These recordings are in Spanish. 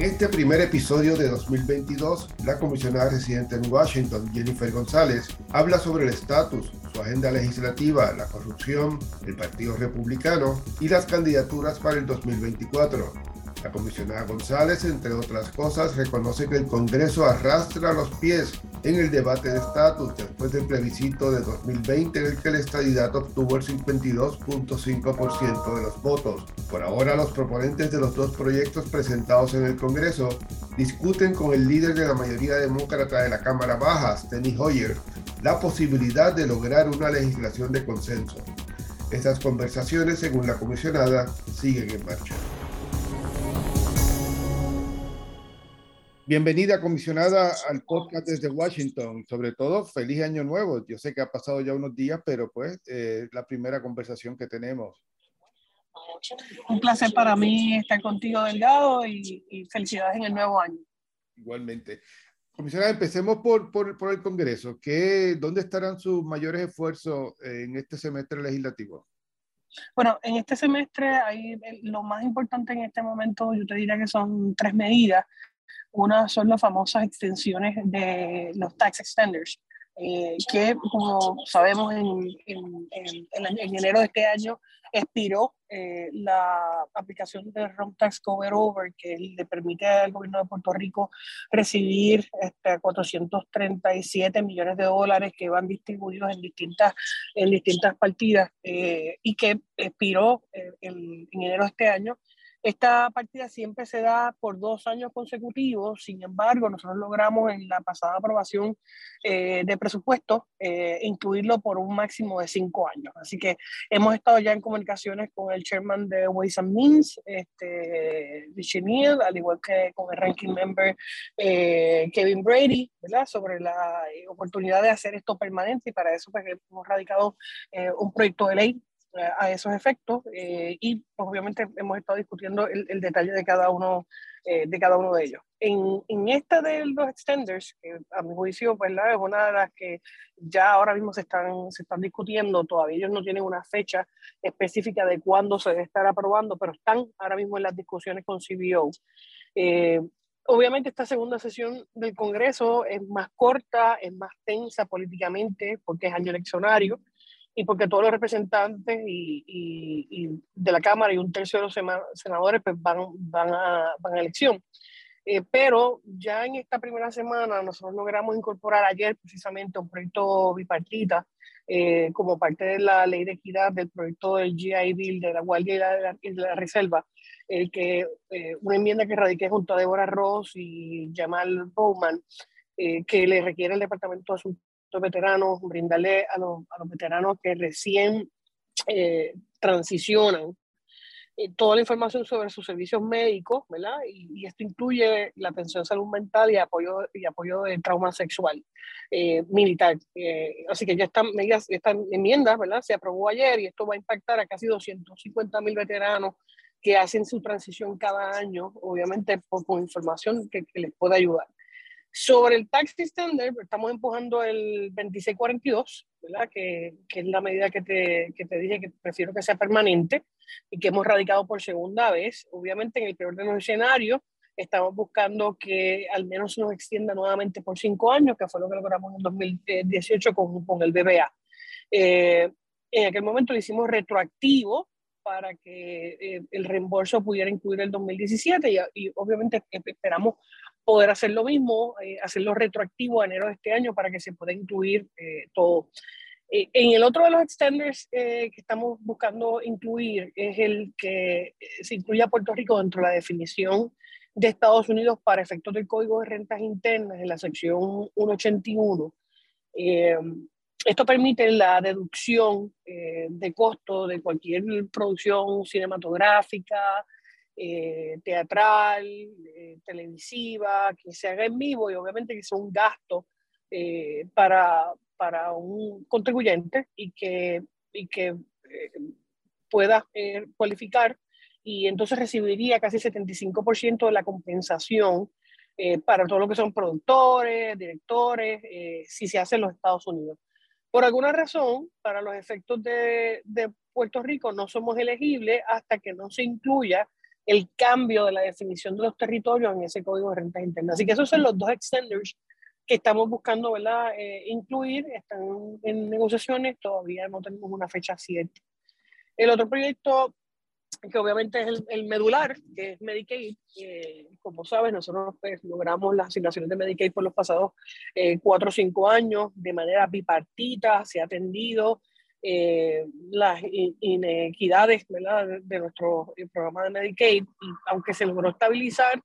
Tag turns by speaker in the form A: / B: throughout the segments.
A: En este primer episodio de 2022, la comisionada residente en Washington, Jennifer González, habla sobre el estatus, su agenda legislativa, la corrupción, el Partido Republicano y las candidaturas para el 2024. La comisionada González, entre otras cosas, reconoce que el Congreso arrastra los pies en el debate de estatus después del plebiscito de 2020 en el que el estadidad obtuvo el 52.5% de los votos. Por ahora, los proponentes de los dos proyectos presentados en el Congreso discuten con el líder de la mayoría demócrata de la Cámara Baja, Steny Hoyer, la posibilidad de lograr una legislación de consenso. Estas conversaciones, según la comisionada, siguen en marcha. Bienvenida, comisionada, al podcast desde Washington. Sobre todo, feliz año nuevo. Yo sé que ha pasado ya unos días, pero pues eh, la primera conversación que tenemos.
B: Un placer para mí estar contigo, Delgado, y, y felicidades en el nuevo año.
A: Igualmente. Comisionada, empecemos por, por, por el Congreso. ¿Qué, ¿Dónde estarán sus mayores esfuerzos en este semestre legislativo?
B: Bueno, en este semestre hay lo más importante en este momento, yo te diría que son tres medidas. Una son las famosas extensiones de los tax extenders, eh, que como sabemos en, en, en, enero de este año expiró eh, la aplicación del ROM Tax Cover Over, que le permite al gobierno de Puerto Rico recibir este, 437 millones de dólares que van distribuidos en distintas, en distintas partidas eh, y que expiró en enero de este año esta partida siempre se da por dos años consecutivos, sin embargo, nosotros logramos en la pasada aprobación eh, de presupuesto eh, incluirlo por un máximo de cinco años. Así que hemos estado ya en comunicaciones con el chairman de Ways and Means, este, Neal, al igual que con el ranking member eh, Kevin Brady, ¿verdad? sobre la oportunidad de hacer esto permanente y para eso pues, hemos radicado un proyecto de ley a esos efectos eh, y pues, obviamente hemos estado discutiendo el, el, detalle de cada uno eh, de cada uno de ellos. En, en esta de los extenders, que a mi juicio pues, es una de las que ya ahora mismo se están, se están discutiendo, todavía ellos no tienen una fecha específica de cuándo se debe estar aprobando, pero están ahora mismo en las discusiones con CBO. Eh, obviamente esta segunda sesión del Congreso es más corta, es más tensa políticamente porque es año eleccionario y porque todos los representantes y, y, de la Cámara y un tercio de los senadores pues van, van, a, van a elección. Eh, pero ya en esta primera semana nosotros logramos incorporar ayer precisamente un proyecto bipartita eh, como parte de la ley de equidad del proyecto del GI Bill de la Guardia y la, de la Reserva, el que, eh, una enmienda que radiqué junto a Deborah Ross y Jamal Bowman, que le requiere el Departamento de Asuntos veteranos, brindarle a los, a los veteranos que recién eh, transicionan eh, toda la información sobre sus servicios médicos, ¿verdad? Y, esto incluye la atención de salud mental y apoyo, y apoyo de trauma sexual eh, militar. así que ya están medidas, están enmiendas, ¿verdad? Se aprobó ayer y esto va a impactar a casi 250 mil veteranos que hacen su transición cada año, obviamente por, con información que, que les pueda ayudar. Sobre el taxi standard, estamos empujando el 2642, ¿verdad? Que, que es la medida que te, que te dije que prefiero que sea permanente y que hemos radicado por segunda vez. Obviamente, en el peor de los escenarios, estamos buscando que al menos nos extienda nuevamente por cinco años, que fue lo que logramos en 2018 con, con el BBA. Eh, en aquel momento lo hicimos retroactivo para que eh, el reembolso pudiera incluir el 2017 y, y obviamente esperamos poder hacer lo mismo, eh, hacerlo retroactivo a enero de este año para que se pueda incluir eh, todo. Eh, en el otro de los extenders que estamos buscando incluir es el que se incluye a Puerto Rico dentro de la definición de Estados Unidos para efectos del Código de Rentas Internas en la sección 181. esto permite la deducción de costo de cualquier producción cinematográfica, eh, teatral, eh, televisiva, que se haga en vivo y obviamente que sea un gasto eh, para, para un contribuyente y que, y que pueda cualificar y entonces recibiría casi 75% de la compensación para todo lo que son productores, directores, si se hace en los Estados Unidos. Por alguna razón, para los efectos de, de Puerto Rico no somos elegibles hasta que no se incluya el cambio de la definición de los territorios en ese código de renta interna. Así que esos son los dos extenders que estamos buscando ¿verdad? Eh, incluir, están en negociaciones, todavía no tenemos una fecha cierta. El otro proyecto que obviamente es el, medular, que es Medicaid. como sabes, nosotros pues, logramos las asignaciones de Medicaid por los pasados eh, cuatro o cinco años de manera bipartita, se ha atendido eh, las inequidades ¿verdad? De, nuestro eh, programa de Medicaid, y aunque se logró estabilizar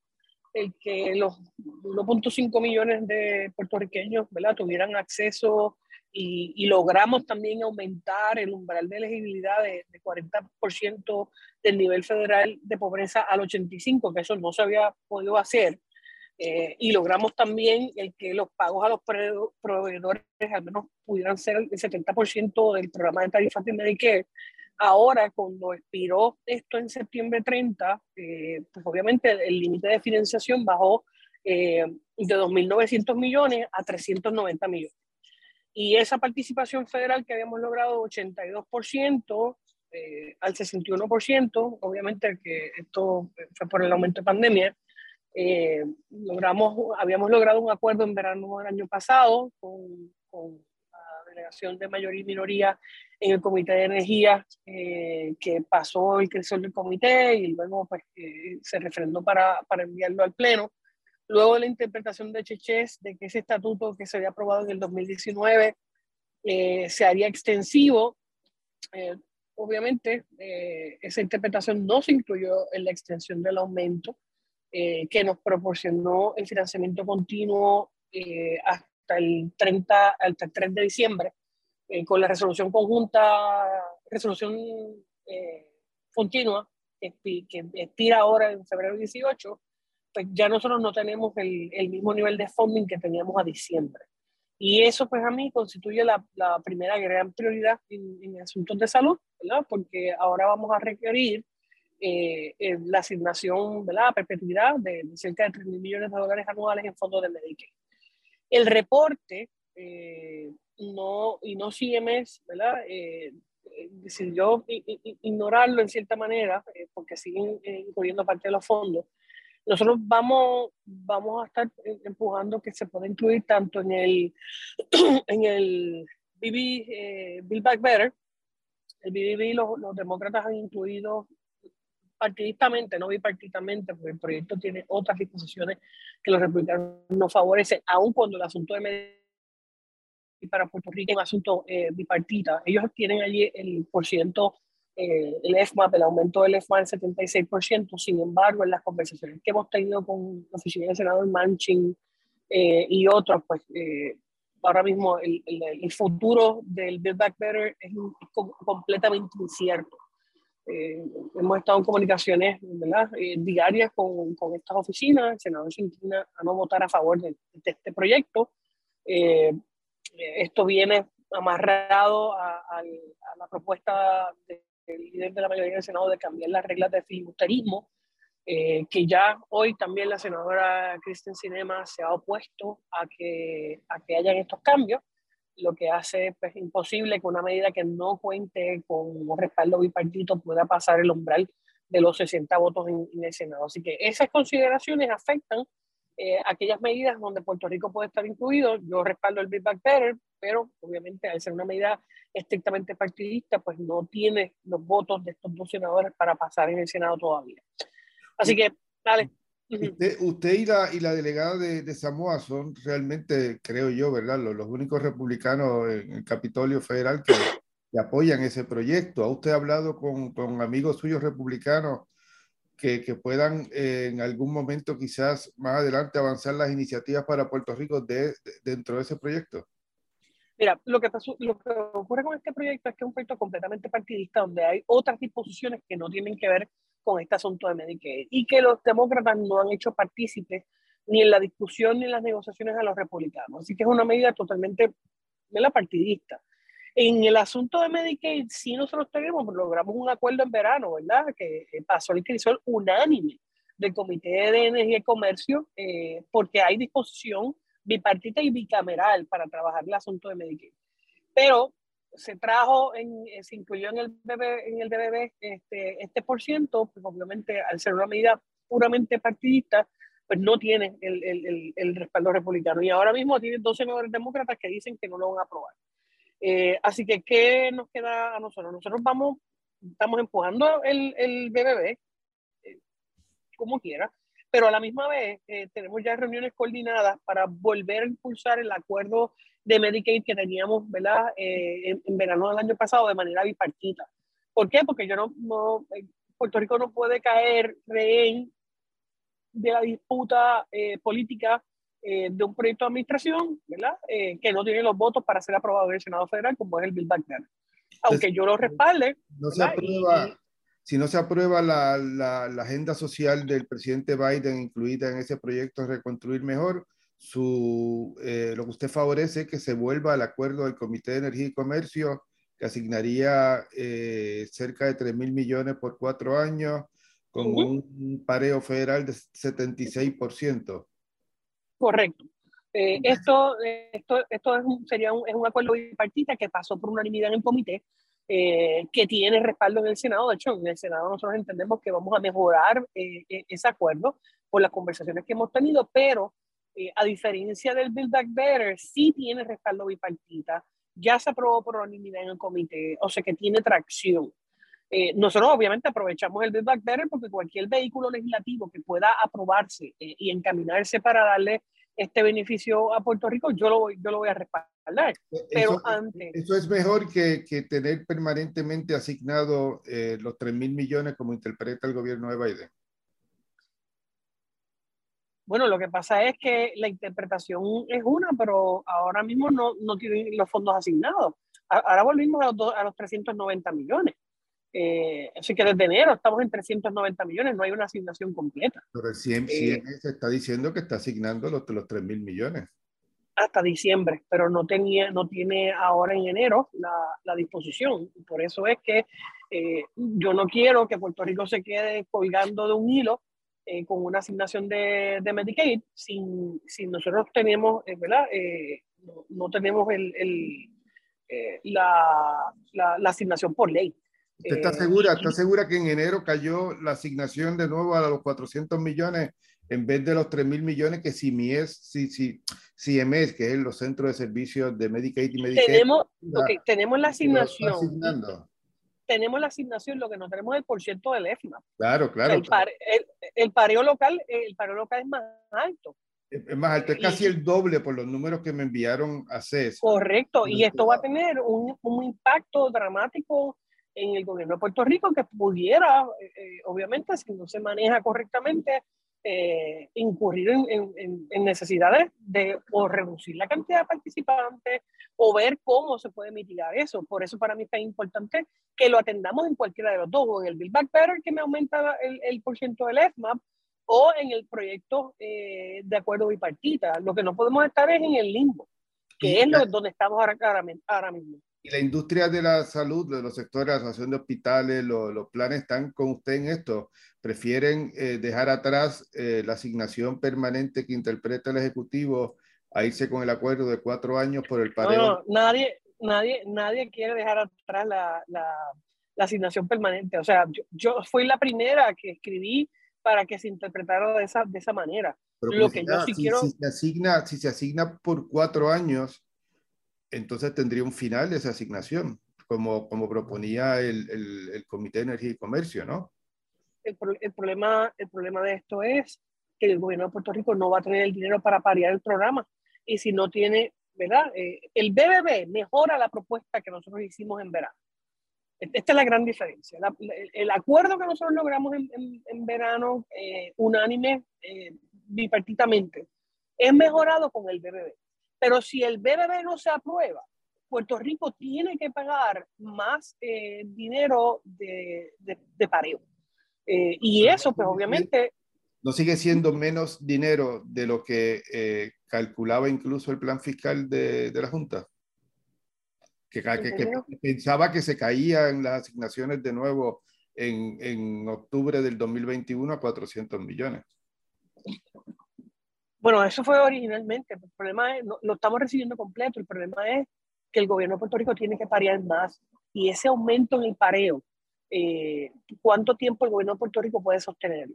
B: el que los 1.5 millones de puertorriqueños ¿verdad? tuvieran acceso y, logramos también aumentar el umbral de elegibilidad de, 40% del nivel federal de pobreza al 85%, que eso no se había podido hacer. Eh, y logramos también el que los pagos a los proveedores al menos pudieran ser el 70% del programa de tarifas de Medicare. Ahora, cuando expiró esto en septiembre 30, eh, pues obviamente el límite de financiación bajó eh, de 2.900 millones a 390 millones. Y esa participación federal que habíamos logrado 82% eh, al 61%, obviamente que esto fue por el aumento de pandemia, eh, logramos, habíamos logrado un acuerdo en verano del año pasado con, con la delegación de mayoría y minoría en el Comité de Energía, eh, que pasó el crecimiento del comité y luego pues, se refrendó para, para enviarlo al Pleno. Luego la interpretación de Cheches de que ese estatuto que se había aprobado en el 2019 eh, se haría extensivo, eh, obviamente eh, esa interpretación no se incluyó en la extensión del aumento que nos proporcionó el financiamiento continuo hasta el 30, hasta el 3 de diciembre, con la resolución conjunta, resolución continua que, que expira ahora en febrero 18 pues ya nosotros no tenemos el, el, mismo nivel de funding que teníamos a diciembre. Y eso, pues a mí, constituye la, la primera gran prioridad en, en, asuntos de salud, ¿verdad? Porque ahora vamos a requerir eh, eh, la asignación, ¿verdad? A perpetuidad de, cerca de 3 mil millones de dólares anuales en fondos de Medicaid. El reporte, eh, no, y no CMS, ¿verdad? decidió ignorarlo en cierta manera, porque siguen incluyendo parte de los fondos, nosotros vamos, vamos a estar empujando que se pueda incluir tanto en el, en el BB, eh, Build Back Better, el BBB los, los demócratas han incluido partidistamente, no bipartidamente, porque el proyecto tiene otras disposiciones que los republicanos no favorecen, aun cuando el asunto de para Puerto Rico es un asunto eh, bipartita. Ellos tienen allí el por ciento eh, el EFMAP, el aumento del EFMAP del 76%, sin embargo, en las conversaciones que hemos tenido con la oficina del senador Manchin eh, y otros, pues eh, ahora mismo el, el, futuro del Build Back Better es, completamente incierto. Hemos estado en comunicaciones ¿verdad? diarias con, con, estas oficinas, el senador se inclina a no votar a favor de, de este proyecto. esto viene amarrado a, a, la propuesta de el líder de la mayoría del Senado de cambiar las reglas de filibusterismo, eh, que ya hoy también la senadora Kristen Cinema se ha opuesto a que, a que hayan estos cambios, lo que hace pues, imposible que una medida que no cuente con un respaldo bipartito pueda pasar el umbral de los 60 votos en, en el Senado. Así que esas consideraciones afectan eh, aquellas medidas donde Puerto Rico puede estar incluido. Yo respaldo el Big Back Better, pero obviamente al ser una medida estrictamente partidista, pues no tiene los votos de estos dos senadores para pasar en el Senado todavía. Así que, dale.
A: Usted, y, la, y, la, delegada de, de, Samoa son realmente, creo yo, ¿verdad? Los, los, únicos republicanos en el Capitolio Federal que, que apoyan ese proyecto. ¿Ha usted hablado con, con amigos suyos republicanos que, que puedan eh, en algún momento quizás más adelante avanzar las iniciativas para Puerto Rico de, dentro de ese proyecto?
B: Mira, lo que, pasó, lo que ocurre con este proyecto es que es un proyecto completamente partidista donde hay otras disposiciones que no tienen que ver con este asunto de Medicaid y que los demócratas no han hecho partícipes ni en la discusión ni en las negociaciones a los republicanos. Así que es una medida totalmente la partidista. En el asunto de Medicaid, sí nosotros tenemos, logramos un acuerdo en verano, ¿verdad? Que pasó el crisol unánime del Comité de Energía y Comercio, eh, porque hay disposición bipartita y bicameral para trabajar el asunto de Medicaid. Pero se trajo, en, eh, se incluyó en el BB, en el BBB este, este por ciento, pues obviamente al ser una medida puramente partidista, pues no tiene el, el, el, respaldo republicano. Y ahora mismo tiene 12 senadores demócratas que dicen que no lo van a aprobar. Eh, así que, ¿qué nos queda a nosotros? Nosotros vamos, estamos empujando el, el BBB, eh, como quiera, pero a la misma vez eh, tenemos ya reuniones coordinadas para volver a impulsar el acuerdo de Medicaid que teníamos ¿verdad? En, en, verano del año pasado de manera bipartita. ¿Por qué? Porque yo no, no Puerto Rico no puede caer rehén de la disputa política eh, de un proyecto de administración, ¿verdad? Eh, que no tiene los votos para ser aprobado en el Senado Federal, como es el Bill Back Aunque yo lo respalde.
A: No se aprueba, si no se aprueba la, la, la, agenda social del presidente Biden incluida en ese proyecto de Reconstruir Mejor, su, eh, lo que usted favorece es que se vuelva al acuerdo del Comité de Energía y Comercio, que asignaría cerca de 3 mil millones por cuatro años, con un pareo federal de 76%.
B: Correcto. Eh, esto, esto, esto es un, sería un, es un acuerdo bipartita que pasó por unanimidad en el comité, eh, que tiene respaldo en el Senado. De hecho, en el Senado nosotros entendemos que vamos a mejorar eh, e, ese acuerdo por las conversaciones que hemos tenido, pero a diferencia del Build Back Better, sí tiene respaldo bipartita, ya se aprobó por unanimidad en el comité, o sea que tiene tracción. nosotros obviamente aprovechamos el Build Back Better porque cualquier vehículo legislativo que pueda aprobarse y encaminarse para darle este beneficio a Puerto Rico, yo lo, yo lo voy a respaldar. Pero
A: eso,
B: antes...
A: Eso es mejor que, que tener permanentemente asignado eh, los 3 mil millones como interpreta el gobierno de Biden.
B: Bueno, lo que pasa es que la interpretación es una, pero ahora mismo no, no tienen los fondos asignados. Ahora volvimos a los, a los 390 millones. Eh, así que desde enero estamos en 390 millones, no hay una asignación completa.
A: Pero recién eh, se está diciendo que está asignando los, los 3 mil millones.
B: Hasta diciembre, pero no, tenía, no tiene ahora en enero la, la disposición. Por eso es que eh, yo no quiero que Puerto Rico se quede colgando de un hilo eh, con una asignación de, de Medicaid sin, sin, nosotros tenemos, ¿verdad? No, no, tenemos el, el la, la, la asignación por ley.
A: ¿Usted está eh, segura, está segura que en enero cayó la asignación de nuevo a los 400 millones en vez de los 3 mil millones que CIMIES, si, si, CIEMES, que es los centros de servicios de Medicaid y Medicaid?
B: Tenemos, okay, tenemos la asignación. Tenemos la asignación, lo que no tenemos es el porciento del EFMA.
A: Claro, claro.
B: El, par, el, el, pareo local, el pareo local es más alto.
A: Es más alto, es casi el doble por los números que me enviaron a CES.
B: Correcto, y esto va a tener un, un impacto dramático en el gobierno de Puerto Rico que pudiera, eh, eh, obviamente, si no se maneja correctamente, eh, incurrir en, en, en, necesidades de o reducir la cantidad de participantes o ver cómo se puede mitigar eso. Por eso para mí es importante que lo atendamos en cualquiera de los dos, o en el Build Back Better, que me aumenta el, el por ciento del FMAP, o en el proyecto de acuerdo bipartita. Lo que no podemos estar es en el limbo, que es lo, donde estamos ahora, ahora mismo.
A: Y la industria de la salud, de los sectores de la asociación de hospitales, los planes están con usted en esto. ¿Prefieren eh, dejar atrás eh, la asignación permanente que interpreta el Ejecutivo a irse con el acuerdo de cuatro años por el pareo?
B: No, nadie, nadie, nadie quiere dejar atrás la, la, la asignación permanente. O sea, yo, yo, fui la primera que escribí para que se interpretara de esa, de esa manera.
A: Pero Lo que yo sí si, quiero... si, se asigna, si se asigna por cuatro años, entonces tendría un final esa asignación, como, como proponía el, el, Comité de Energía y Comercio, ¿no?
B: El, problema, el problema de esto es que el gobierno de Puerto Rico no va a tener el dinero para parear el programa. Y si no tiene, ¿verdad? Eh, el BBB mejora la propuesta que nosotros hicimos en verano. Esta es la gran diferencia. El, acuerdo que nosotros logramos en, en, en verano, eh, unánime, eh, bipartitamente, es mejorado con el BBB. Pero si el BBB no se aprueba, Puerto Rico tiene que pagar más eh, dinero de, de, de pareo. Eh, y eso, pues obviamente...
A: ¿No sigue siendo menos dinero de lo que eh, calculaba incluso el plan fiscal de, de la Junta? Que, que, que, pensaba que se caían las asignaciones de nuevo en, en octubre del 2021 a 400 millones.
B: Bueno, eso fue originalmente. El problema es, no, lo estamos recibiendo completo. El problema es que el gobierno de Puerto Rico tiene que parear más y ese aumento en el pareo, eh, ¿cuánto tiempo el gobierno de Puerto Rico puede sostener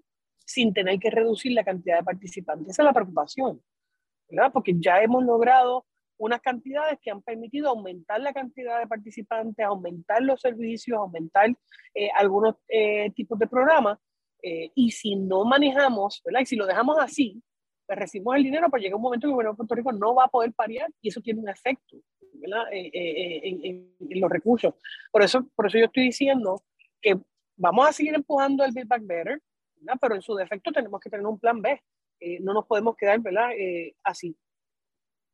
B: sin tener que reducir la cantidad de participantes? Esa es la preocupación, ¿verdad? Porque ya hemos logrado unas cantidades que han permitido aumentar la cantidad de participantes, aumentar los servicios, aumentar eh, algunos eh, tipos de programas. Y si no manejamos, ¿verdad? Y si lo dejamos así, pues recibimos el dinero, pues llega un momento en que el gobierno de Puerto Rico no va a poder parear y eso tiene un efecto ¿verdad? En, en, los recursos. Por eso, por eso yo estoy diciendo que vamos a seguir empujando el Build Back Better, ¿verdad? pero en su defecto tenemos que tener un plan B. no nos podemos quedar ¿verdad? así.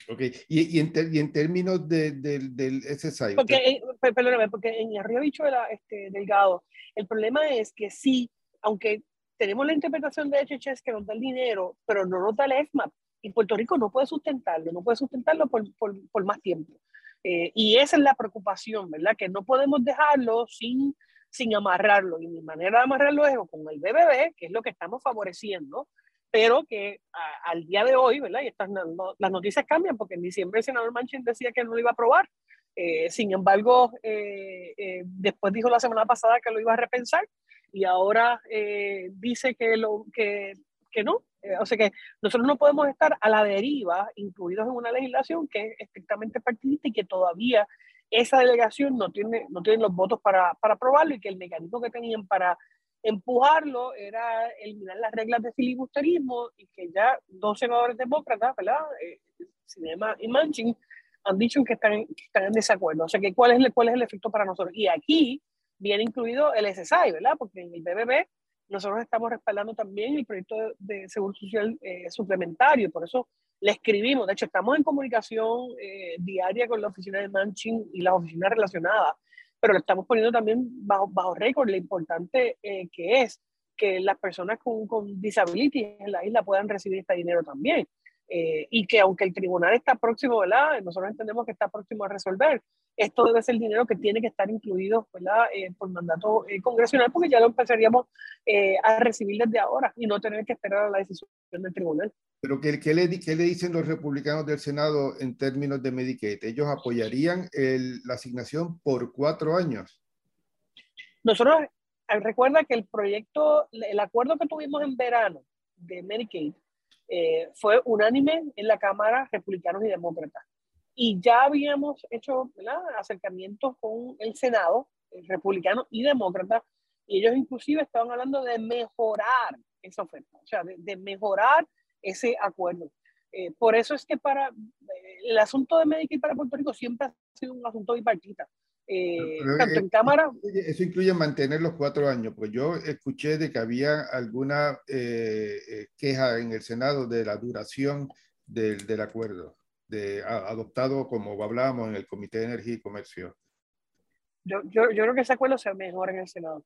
A: Ok, y, y, en, y en, términos de, del SSI.
B: Porque, perdóname, porque en el río dicho era este, Delgado, el problema es que sí, aunque tenemos la interpretación de HHS que nos da el dinero, pero no nos da el EFMAP, y Puerto Rico no puede sustentarlo, no puede sustentarlo por, por, por más tiempo. Eh, y esa es la preocupación, ¿verdad? Que no podemos dejarlo sin, sin amarrarlo. Y mi manera de amarrarlo es con el BBB, que es lo que estamos favoreciendo, pero que al día de hoy, ¿verdad? Y estas, las noticias cambian porque en diciembre el senador Manchin decía que no lo iba a aprobar. Eh, sin embargo, eh, eh, después dijo la semana pasada que lo iba a repensar y ahora dice que, lo, que, que no. o sea que nosotros no podemos estar a la deriva, incluidos en una legislación que es estrictamente partidista y que todavía esa delegación no tiene, no tiene los votos para, para aprobarlo y que el mecanismo que tenían para empujarlo era eliminar las reglas de filibusterismo y que ya dos senadores demócratas, ¿verdad? Eh, Cinema y Manchin han dicho que están, que están en desacuerdo. O sea, que ¿cuál es, ¿cuál es el efecto para nosotros? Y aquí viene incluido el SSI, ¿verdad? Porque en el BBB nosotros estamos respaldando también el proyecto de, seguro social eh, suplementario, por eso le escribimos. De hecho, estamos en comunicación eh, diaria con la oficina de Manchin y las oficinas relacionadas pero lo estamos poniendo también bajo, bajo récord, lo importante eh, que es que las personas con, con disability en la isla puedan recibir este dinero también. Eh, y que aunque el tribunal está próximo, ¿verdad? Nosotros entendemos que está próximo a resolver. Esto debe ser dinero que tiene que estar incluido. Eh, por mandato congresional, porque ya lo empezaríamos a recibir desde ahora y no tener que esperar a la decisión del tribunal.
A: Pero ¿qué, qué, le, ¿qué, le, dicen los republicanos del Senado en términos de Medicaid? ¿Ellos apoyarían el, la asignación por cuatro años?
B: Nosotros, eh, recuerda que el proyecto, el acuerdo que tuvimos en verano de Medicaid eh, fue unánime en la Cámara, republicanos y demócratas. Y ya habíamos hecho acercamientos con el Senado, el republicano y demócrata, y ellos inclusive estaban hablando de mejorar esa oferta, o sea, de, de mejorar ese acuerdo. Eh, por eso es que para eh, el asunto de Medicare para Puerto Rico siempre ha sido un asunto bipartita. Eh, tanto en Cámara.
A: Eso incluye mantener los cuatro años, pues yo escuché de que había alguna queja en el Senado de la duración del, del acuerdo, de, adoptado como hablábamos en el Comité de Energía y Comercio.
B: Yo, yo, yo creo que ese acuerdo se mejora en el Senado.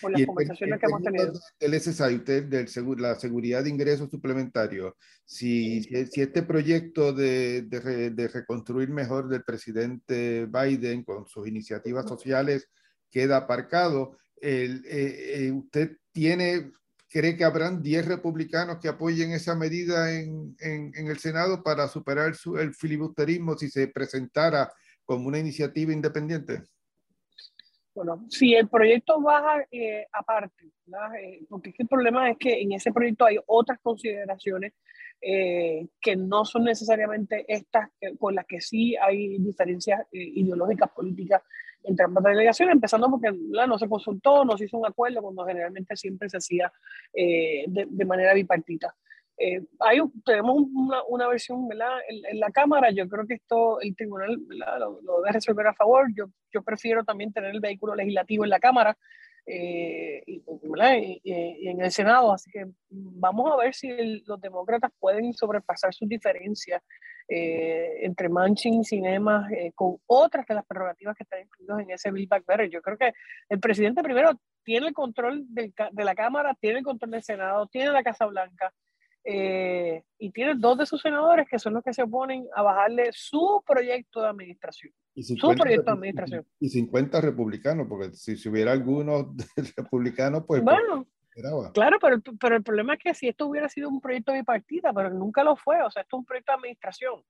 B: Por las conversaciones que hemos tenido.
A: El SSI, usted, del la seguridad de ingresos suplementarios, si, si, este proyecto de, de, reconstruir mejor del presidente Biden con sus iniciativas sociales queda aparcado, el, eh, eh, ¿usted tiene, cree que habrán 10 republicanos que apoyen esa medida en, en, en el Senado para superar su, el filibusterismo si se presentara como una iniciativa independiente?
B: Bueno, si el proyecto baja eh, aparte, eh, porque el problema es que en ese proyecto hay otras consideraciones eh, que no son necesariamente estas con las que sí hay diferencias ideológicas políticas entre ambas delegaciones, empezando porque no se consultó, no se hizo un acuerdo, cuando generalmente siempre se hacía de, de, manera bipartita. Eh, hay, tenemos una, una versión. En, en, la Cámara, yo creo que esto el tribunal lo, lo, debe resolver a favor, yo, yo prefiero también tener el vehículo legislativo en la Cámara eh, y, y, en el Senado, así que vamos a ver si los demócratas pueden sobrepasar sus diferencias eh, entre Manchin y Cinema con otras de las prerrogativas que están incluidas en ese Bill Back Better. Yo creo que el presidente primero tiene el control del, de la Cámara, tiene el control del Senado, tiene la Casa Blanca, eh, y tiene dos de sus senadores que son los que se oponen a bajarle su proyecto de administración.
A: Y su proyecto de administración. Y 50 republicanos, porque si, si hubiera algunos republicanos, pues...
B: pues claro, pero, pero el problema es que si esto hubiera sido un proyecto bipartita, pero nunca lo fue, o sea, esto es un proyecto de administración.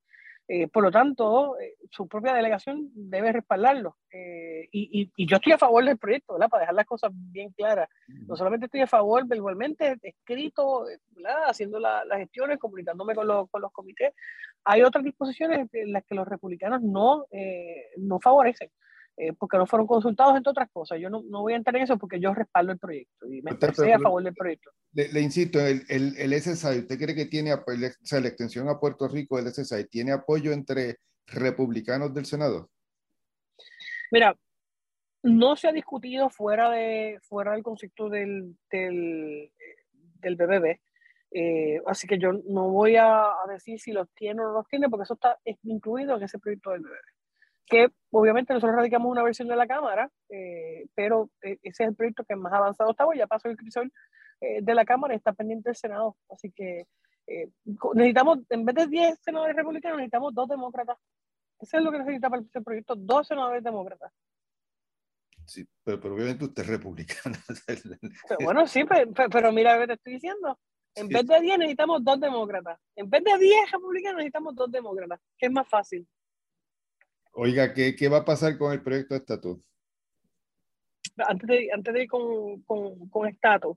B: Eh, por lo tanto, eh, su propia delegación debe respaldarlo. Eh, y, y, yo estoy a favor del proyecto, ¿verdad? Para dejar las cosas bien claras. No solamente estoy a favor, pero igualmente escrito, ¿verdad? haciendo las gestiones, comunicándome con los, con los comités. Hay otras disposiciones en las que los republicanos no, no favorecen. Porque no fueron consultados, entre otras cosas. Yo no, no, voy a entrar en eso porque yo respaldo el proyecto y me estoy a favor del proyecto.
A: Le, insisto, el, el, el, SSI, ¿usted cree que tiene, o sea, la extensión a Puerto Rico del SSI, tiene apoyo entre republicanos del Senado?
B: Mira, no se ha discutido fuera, de, fuera del concepto del, del, del BBB, eh, así que yo no voy a, decir si los tiene o no los tiene, porque eso está incluido en ese proyecto del BBB. Que obviamente nosotros radicamos una versión de la Cámara, eh, pero eh, ese es el proyecto que más avanzado estaba, ya pasó el crisol eh, de la Cámara está pendiente del Senado. Así que eh, necesitamos, en vez de 10 senadores republicanos, necesitamos dos demócratas. Eso es lo que necesita para este proyecto, dos senadores demócratas.
A: Sí, pero, obviamente usted es republicano.
B: bueno, sí, pero, mira lo que te estoy diciendo. En vez de 10 necesitamos dos demócratas. En vez de 10 republicanos necesitamos dos demócratas, que es más fácil.
A: Oiga, ¿qué, qué va a pasar con el proyecto de estatus?
B: Antes de, antes de ir con, con, con estatus,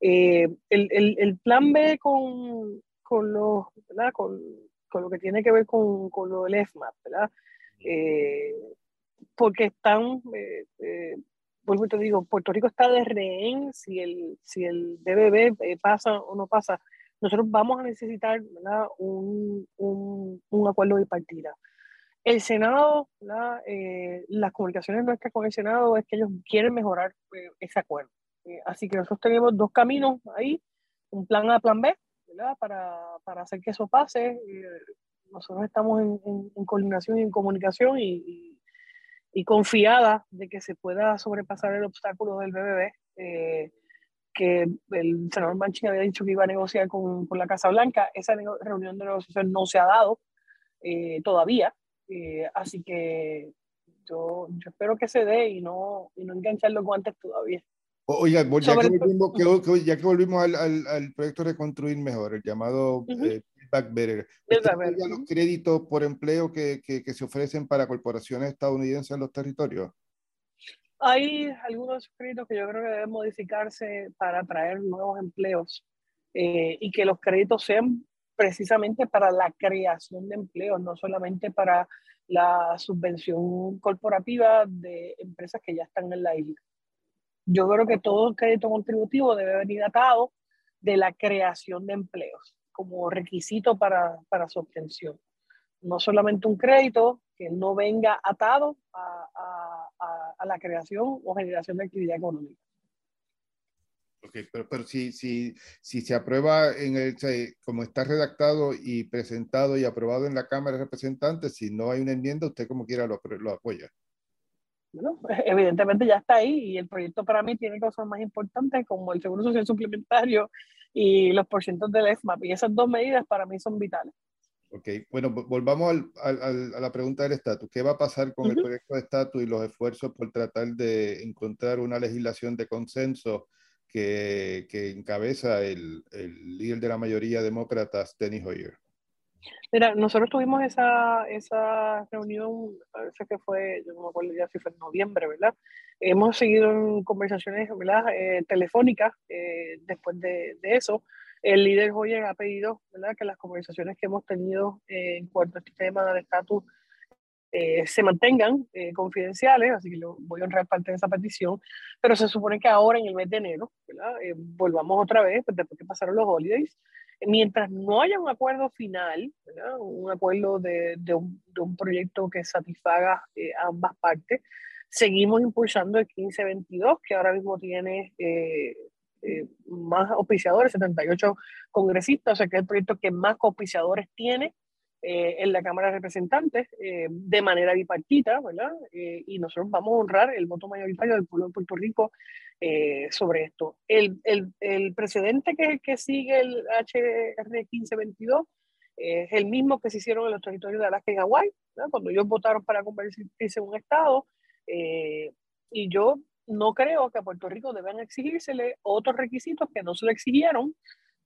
B: eh, el, el, el, plan B con, con, los, con, con, lo que tiene que ver con, lo del EFMAP, ¿verdad? Eh, porque están, eh, eh, vuelvo te digo, Puerto Rico está de rehén si el, si el eh, pasa o no pasa. Nosotros vamos a necesitar ¿verdad? Un, un, un acuerdo bipartida. El Senado, las comunicaciones nuestras con el Senado es que ellos quieren mejorar ese acuerdo. Eh, así que nosotros tenemos dos caminos ahí, un plan A, plan B, ¿verdad? Para, para hacer que eso pase. Eh, nosotros estamos en, en, coordinación y en comunicación y, y, confiada de que se pueda sobrepasar el obstáculo del BBB, eh, que el senador Manchin había dicho que iba a negociar con, con la Casa Blanca. Esa reunión de negociación no se ha dado todavía, así que yo, yo espero que se dé y no, y no enganchar los guantes todavía.
A: Oiga, ya que, volvimos, que, ya que volvimos al, al, al, proyecto Reconstruir Mejor, el llamado uh Back Better, los créditos por empleo que, que, que, se ofrecen para corporaciones estadounidenses en los territorios?
B: Hay algunos créditos que yo creo que deben modificarse para atraer nuevos empleos eh, y que los créditos sean precisamente para la creación de empleos, no solamente para la subvención corporativa de empresas que ya están en la isla. Yo creo que todo crédito contributivo debe venir atado de la creación de empleos como requisito para, para su obtención. No solamente un crédito que no venga atado a, a la creación o generación de actividad económica.
A: Ok, pero, pero si, si, si se aprueba en el, como está redactado y presentado y aprobado en la Cámara de Representantes, si no hay una enmienda, usted como quiera lo, lo apoya
B: bueno, evidentemente ya está ahí y el proyecto para mí tiene cosas más importantes como el seguro social suplementario y los porcientos del EFMAP y esas dos medidas para mí son vitales.
A: Ok, bueno, volvamos al, al, a la pregunta del estatus. ¿Qué va a pasar con el proyecto de estatus y los esfuerzos por tratar de encontrar una legislación de consenso que, que encabeza el, el líder de la mayoría demócrata, Steny Hoyer?
B: Mira, nosotros tuvimos esa, esa reunión, parece que fue, yo no me acuerdo ya si fue en noviembre, ¿verdad? Hemos seguido en conversaciones ¿verdad? Eh, telefónicas eh, después de, de, eso. El líder Hoyer ha pedido ¿verdad? que las conversaciones que hemos tenido eh, en cuanto a este tema de estatus se mantengan confidenciales, así que yo voy a honrar parte de esa petición, pero se supone que ahora en el mes de enero, ¿verdad? volvamos otra vez, pues, después que pasaron los holidays, mientras no haya un acuerdo final, un acuerdo de, de, un, de, un, proyecto que satisfaga eh, ambas partes, seguimos impulsando el 1522, que ahora mismo tiene eh, eh, más auspiciadores, 78 congresistas, o sea que es el proyecto que más auspiciadores tiene eh, en la Cámara de Representantes eh, de manera bipartita, ¿verdad? Eh, y nosotros vamos a honrar el voto mayoritario del pueblo de Puerto Rico sobre esto. El, el, el, precedente que, que sigue el HR 1522 es el mismo que se hicieron en los territorios de Alaska y Hawái, cuando ellos votaron para convertirse en un Estado. y yo no creo que a Puerto Rico deban exigírsele otros requisitos que no se le exigieron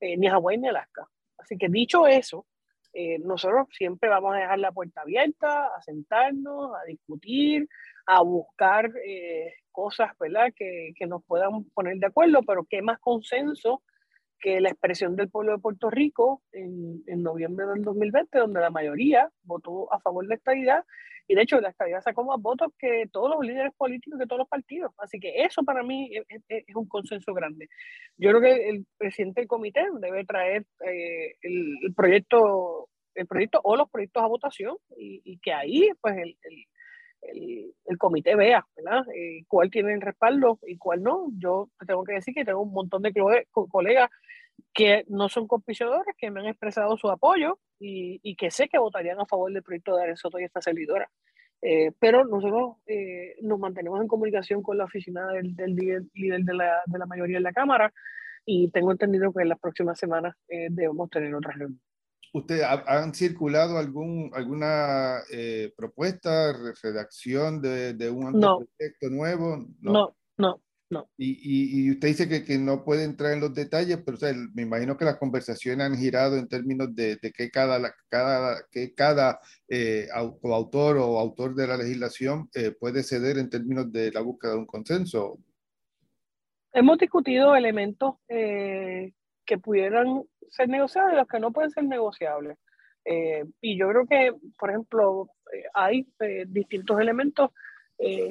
B: ni a Hawái ni a Alaska. Así que dicho eso, eh, nosotros siempre vamos a dejar la puerta abierta, a sentarnos, a discutir, a buscar eh, cosas ¿verdad? Que, que, nos puedan poner de acuerdo, pero qué más consenso que la expresión del pueblo de Puerto Rico en, en noviembre del 2020, donde la mayoría votó a favor de esta idea, y de hecho la estadía sacó más votos que todos los líderes políticos de todos los partidos. Así que eso para mí es, un consenso grande. Yo creo que el presidente del comité debe traer eh, el, proyecto el proyecto o los proyectos a votación y, que ahí pues el el, el, comité vea, ¿verdad? Eh, cuál tiene el respaldo y cuál no. Yo tengo que decir que tengo un montón de colegas que no son compiciadores, que me han expresado su apoyo y, y, que sé que votarían a favor del proyecto de Soto y esta servidora. Eh, pero nosotros eh, nos mantenemos en comunicación con la oficina del, del líder, líder de, la, de, la, mayoría de la Cámara y tengo entendido que en las próximas semanas eh, debemos tener otra reunión.
A: ¿Usted han circulado algún, alguna eh, propuesta, redacción de, de un
B: no.
A: proyecto nuevo?
B: No, no, no. no.
A: Y, y, y, usted dice que, que, no puede entrar en los detalles, pero o sea, me imagino que las conversaciones han girado en términos de, de que cada, cada, que cada eh, coautor o autor de la legislación eh, puede ceder en términos de la búsqueda de un consenso.
B: Hemos discutido elementos eh, que pudieran ser negociables y los que no pueden ser negociables. Eh, y yo creo que, por ejemplo, eh, hay eh, distintos elementos eh,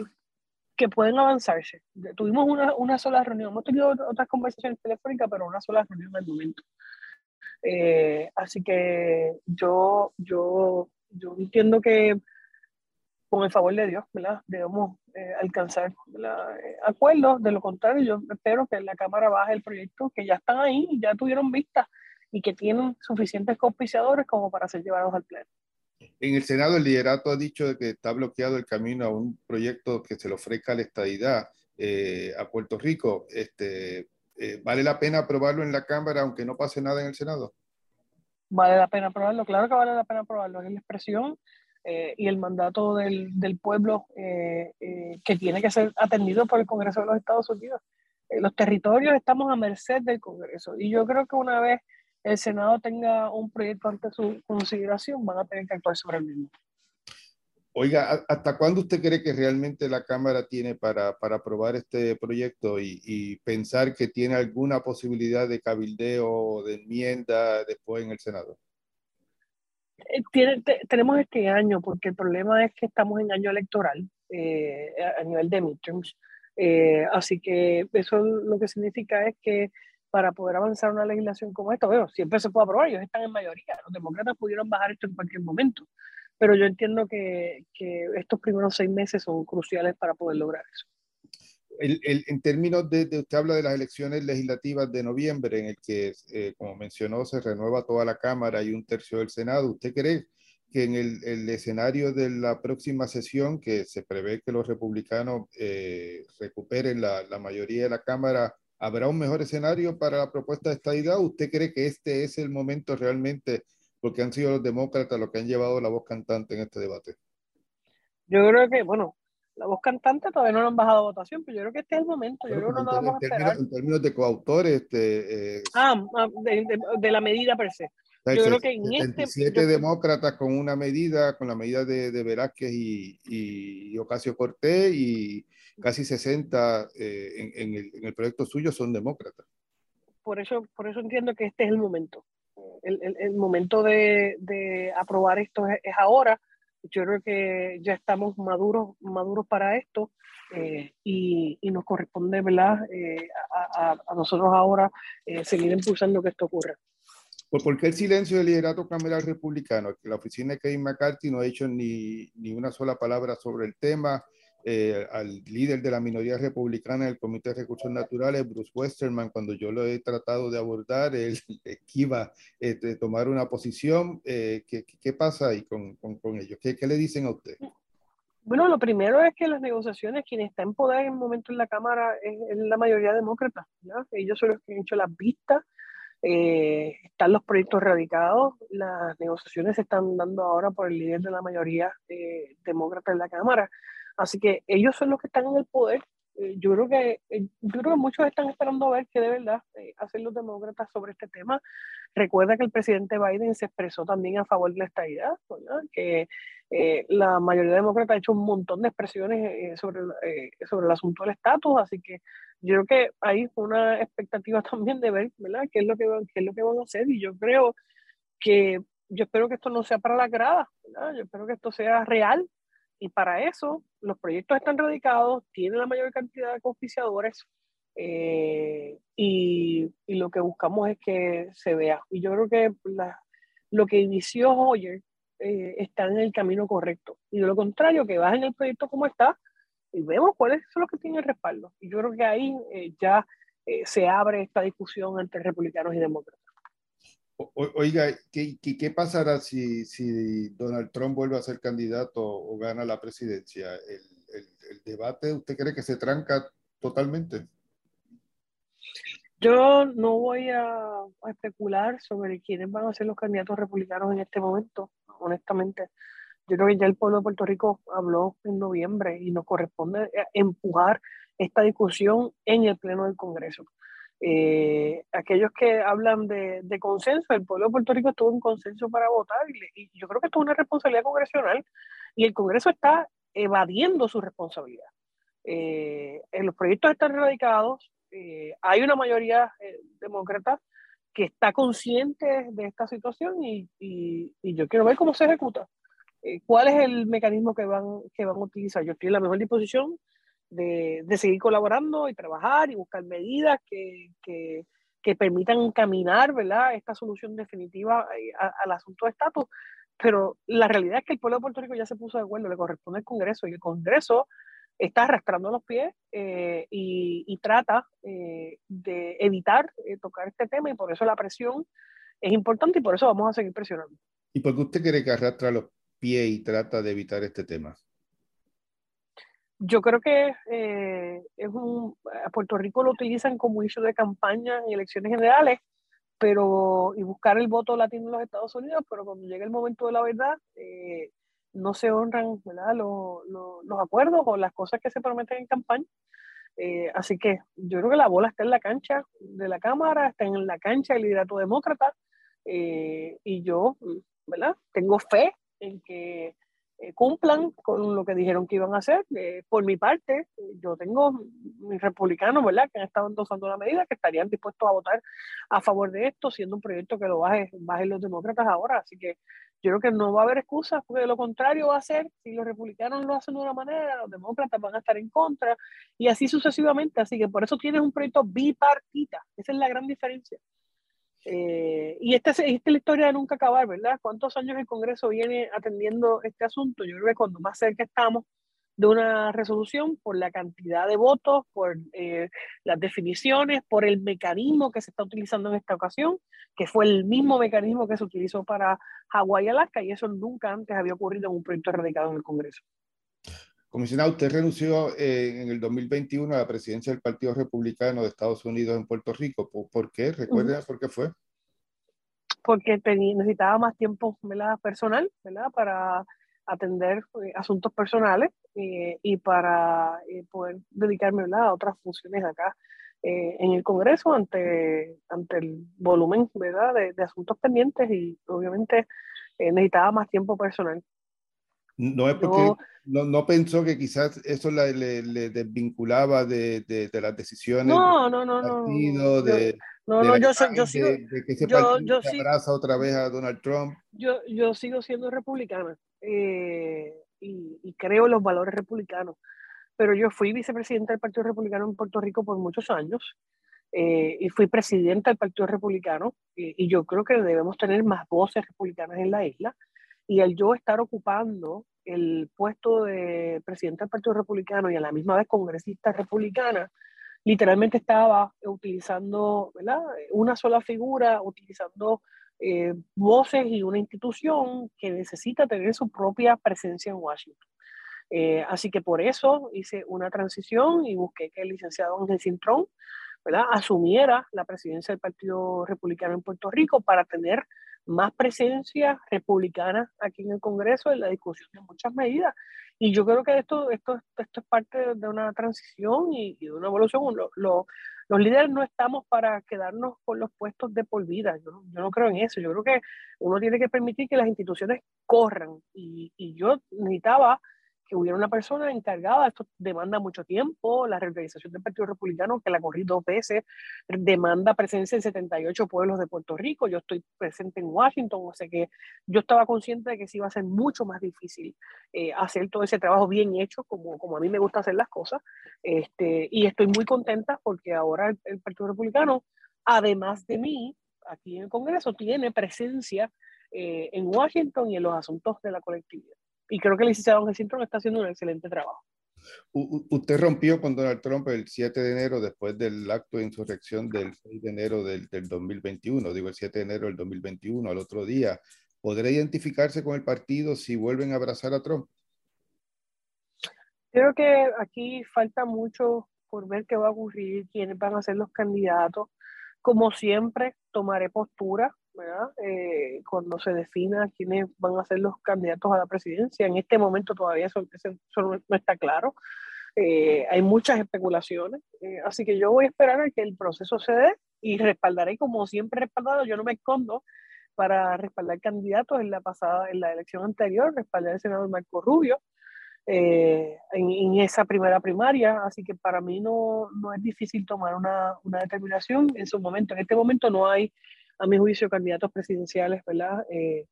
B: que pueden avanzarse. Tuvimos una, una, sola reunión, hemos tenido otras conversaciones telefónicas, pero una sola reunión el momento. Eh, así que yo, yo, yo entiendo que con el favor de Dios, ¿verdad? debemos eh, alcanzar eh, acuerdos. De lo contrario, yo espero que la Cámara baje el proyecto, que ya están ahí, ya tuvieron vista y que tienen suficientes copiciadores como para ser llevados al Pleno.
A: En el Senado, el liderato ha dicho que está bloqueado el camino a un proyecto que se le ofrezca la estadidad eh, a Puerto Rico. Este, eh, ¿Vale la pena aprobarlo en la Cámara aunque no pase nada en el Senado?
B: Vale la pena aprobarlo, claro que vale la pena aprobarlo. Es la expresión eh, y el mandato del, del pueblo eh, eh, que tiene que ser atendido por el Congreso de los Estados Unidos. Eh, los territorios estamos a merced del Congreso y yo creo que una vez el Senado tenga un proyecto ante su consideración, van a tener que actuar sobre el mismo.
A: Oiga, ¿hasta cuándo usted cree que realmente la Cámara tiene para, para aprobar este proyecto y, y, pensar que tiene alguna posibilidad de cabildeo de enmienda después en el Senado?
B: Eh, tiene, te, tenemos este año, porque el problema es que estamos en año electoral eh, a nivel de midterms. Eh, así que eso lo que significa es que para poder avanzar una legislación como esta, bueno, siempre se puede aprobar, ellos están en mayoría, los demócratas pudieron bajar esto en cualquier momento, pero yo entiendo que, que estos primeros seis meses son cruciales para poder lograr eso
A: el, el, en términos de, de, usted habla de las elecciones legislativas de noviembre, en el que, eh, como mencionó, se renueva toda la Cámara y un tercio del Senado. ¿Usted cree que en el, el escenario de la próxima sesión, que se prevé que los republicanos eh, recuperen la, la, mayoría de la Cámara, habrá un mejor escenario para la propuesta de estadidad? ¿Usted cree que este es el momento realmente, porque han sido los demócratas los que han llevado la voz cantante en este debate?
B: Yo creo que, bueno, la voz cantante todavía no lo han bajado a votación, pero yo creo que este es el momento. Yo creo que no nos vamos a esperar.
A: En términos de coautores, este,
B: eh, ah, ah, de, de, de, la medida per se. Yo creo que en
A: 77 este, demócratas con una medida, con la medida de, de Velázquez y, y, Ocasio Cortés, y casi 60 eh, en, en, el, en, el, proyecto suyo son demócratas.
B: Por eso, por eso entiendo que este es el momento. El, el, el momento de, de, aprobar esto es, es ahora yo creo que ya estamos maduros, maduros para esto eh, y, y, nos corresponde ¿verdad? Eh, a, a, nosotros ahora eh, seguir impulsando que esto ocurra.
A: ¿Por qué el silencio del liderato cameral republicano? La oficina de Kevin McCarthy no ha hecho ni, ni una sola palabra sobre el tema. Eh, al líder de la minoría republicana del Comité de Recursos Naturales, Bruce Westerman, cuando yo lo he tratado de abordar, él esquiva eh, de tomar una posición. Eh, ¿qué, ¿qué, pasa ahí con, con, con ellos? ¿Qué, ¿Qué, le dicen a usted?
B: Bueno, lo primero es que las negociaciones, quien está en poder en el momento en la Cámara es, es la mayoría demócrata. ¿no? Ellos son los que han hecho las vistas. Eh, están los proyectos radicados, las negociaciones se están dando ahora por el líder de la mayoría eh, demócrata en la Cámara. Así que ellos son los que están en el poder. Eh, yo creo que eh, yo creo que muchos están esperando a ver qué de verdad hacen los demócratas sobre este tema. Recuerda que el presidente Biden se expresó también a favor de la estabilidad, que la mayoría de demócratas ha hecho un montón de expresiones sobre, sobre el asunto del estatus, así que yo creo que hay una expectativa también de ver, ¿verdad?, qué es lo que van, qué es lo que van a hacer. Y yo creo que yo espero que esto no sea para la grada, yo espero que esto sea real y para eso los proyectos están radicados, tienen la mayor cantidad de conficiadores eh, y, y, lo que buscamos es que se vea. Y yo creo que la, lo que inició Hoyer eh, está en el camino correcto. Y de lo contrario, que en el proyecto como está y vemos cuáles son los que tienen el respaldo. Y yo creo que ahí eh, ya se abre esta discusión entre republicanos y demócratas.
A: Oiga, ¿qué, qué, pasará si, si, Donald Trump vuelve a ser candidato o gana la presidencia? ¿El, debate, usted cree que se tranca totalmente?
B: Yo no voy a, a, especular sobre quiénes van a ser los candidatos republicanos en este momento, honestamente. Yo creo que ya el pueblo de Puerto Rico habló en noviembre y nos corresponde empujar esta discusión en el Pleno del Congreso. Eh, aquellos que hablan de, de, consenso, el pueblo de Puerto Rico tuvo un consenso para votar y, yo creo que esto es una responsabilidad congresional y el Congreso está evadiendo su responsabilidad. Eh, los proyectos están radicados, eh, hay una mayoría eh, demócrata que está consciente de esta situación y, y, y yo quiero ver cómo se ejecuta. ¿Cuál es el mecanismo que van, que van a utilizar? Yo estoy en la mejor disposición de, seguir colaborando y trabajar y buscar medidas que, que, permitan caminar ¿verdad? esta solución definitiva eh, al asunto de estatus. Pero la realidad es que el pueblo de Puerto Rico ya se puso de acuerdo, le corresponde al Congreso y el Congreso está arrastrando los pies eh, y, y, trata eh, de evitar tocar este tema y por eso la presión es importante y por eso vamos a seguir presionando.
A: ¿Y por qué usted cree que arrastra los pies y trata de evitar este tema?
B: Yo creo que eh, es un, a Puerto Rico lo utilizan como issue de campaña en elecciones generales, pero y buscar el voto latino en los Estados Unidos, pero cuando llega el momento de la verdad, eh, no se honran. Los, los, los, acuerdos o las cosas que se prometen en campaña. Eh, así que yo creo que la bola está en la cancha de la Cámara, está en la cancha del liderato demócrata, y yo ¿verdad? tengo fe en que eh, cumplan con lo que dijeron que iban a hacer. Eh, por mi parte, yo tengo mis republicanos, ¿verdad?, que han estado endosando la medida, que estarían dispuestos a votar a favor de esto, siendo un proyecto que lo bajen, bajen los demócratas ahora. Así que yo creo que no va a haber excusas, porque de lo contrario va a ser, si los republicanos lo hacen de una manera, los demócratas van a estar en contra, y así sucesivamente. Así que por eso tienes un proyecto bipartita. Esa es la gran diferencia. Eh, y esta, es la historia de nunca acabar, ¿verdad? ¿Cuántos años el Congreso viene atendiendo este asunto? Yo creo que cuando más cerca estamos de una resolución, por la cantidad de votos, por eh, las definiciones, por el mecanismo que se está utilizando en esta ocasión, que fue el mismo mecanismo que se utilizó para Hawái y Alaska, y eso nunca antes había ocurrido en un proyecto radicado en el Congreso.
A: Comisionado, usted renunció eh, en el 2021 a la presidencia del Partido Republicano de Estados Unidos en Puerto Rico. ¿Por, qué? ¿Recuerda por qué fue?
B: Porque necesitaba más tiempo ¿verdad? personal ¿verdad? para atender eh, asuntos personales eh, y para poder dedicarme ¿verdad? a otras funciones acá en el Congreso ante, ante el volumen ¿verdad? De, de asuntos pendientes y obviamente necesitaba más tiempo personal.
A: No es porque no, no, pensó que quizás eso le, le, desvinculaba de, de, de, las decisiones
B: no, no, no, partido,
A: de,
B: no, no, yo, yo sigo,
A: de, que ese yo, yo se abraza otra vez a Donald Trump.
B: Yo, yo sigo siendo republicana eh, y, y, creo en los valores republicanos, pero yo fui vicepresidenta del Partido Republicano en Puerto Rico por muchos años eh, y fui presidenta del Partido Republicano y, y yo creo que debemos tener más voces republicanas en la isla y el yo estar ocupando el puesto de presidente del Partido Republicano y a la misma vez congresista republicana, literalmente estaba utilizando ¿verdad? una sola figura, utilizando eh, voces y una institución que necesita tener su propia presencia en Washington. Eh, así que por eso hice una transición y busqué que el licenciado Ángel Cintrón ¿verdad? asumiera la presidencia del Partido Republicano en Puerto Rico para tener más presencia republicana aquí en el Congreso en la discusión de muchas medidas. Y yo creo que esto, esto, esto es parte de una transición y, de una evolución. los líderes no estamos para quedarnos con los puestos de por vida. Yo, yo, no creo en eso. Yo creo que uno tiene que permitir que las instituciones corran. Y, y yo necesitaba que hubiera una persona encargada, esto demanda mucho tiempo, la reorganización del Partido Republicano, que la corrí dos veces, demanda presencia en 78 pueblos de Puerto Rico, yo estoy presente en Washington, o sea que yo estaba consciente de que sí iba a ser mucho más difícil eh, hacer todo ese trabajo bien hecho, como, como a mí me gusta hacer las cosas, este, y estoy muy contenta porque ahora el, Partido Republicano, además de mí, aquí en el Congreso, tiene presencia eh, en Washington y en los asuntos de la colectividad. Y creo que el licenciado Sintrón está haciendo un excelente trabajo.
A: usted rompió con Donald Trump el 7 de enero después del acto de insurrección del 6 de enero del, del 2021, digo el 7 de enero del 2021, al otro día. ¿Podrá identificarse con el partido si vuelven a abrazar a Trump?
B: Creo que aquí falta mucho por ver qué va a ocurrir, quiénes van a ser los candidatos. Como siempre, tomaré postura eh, cuando se defina quiénes van a ser los candidatos a la presidencia. En este momento todavía eso, no está claro. Eh, hay muchas especulaciones, eh, así que yo voy a esperar a que el proceso se dé y respaldaré como siempre he respaldado, yo no me escondo para respaldar candidatos en la pasada, en la elección anterior, respaldar al senador Marco Rubio en, en, esa primera primaria, así que para mí no, no es difícil tomar una, una, determinación en su momento. En este momento no hay a mi juicio, candidatos presidenciales, ¿verdad? Eh,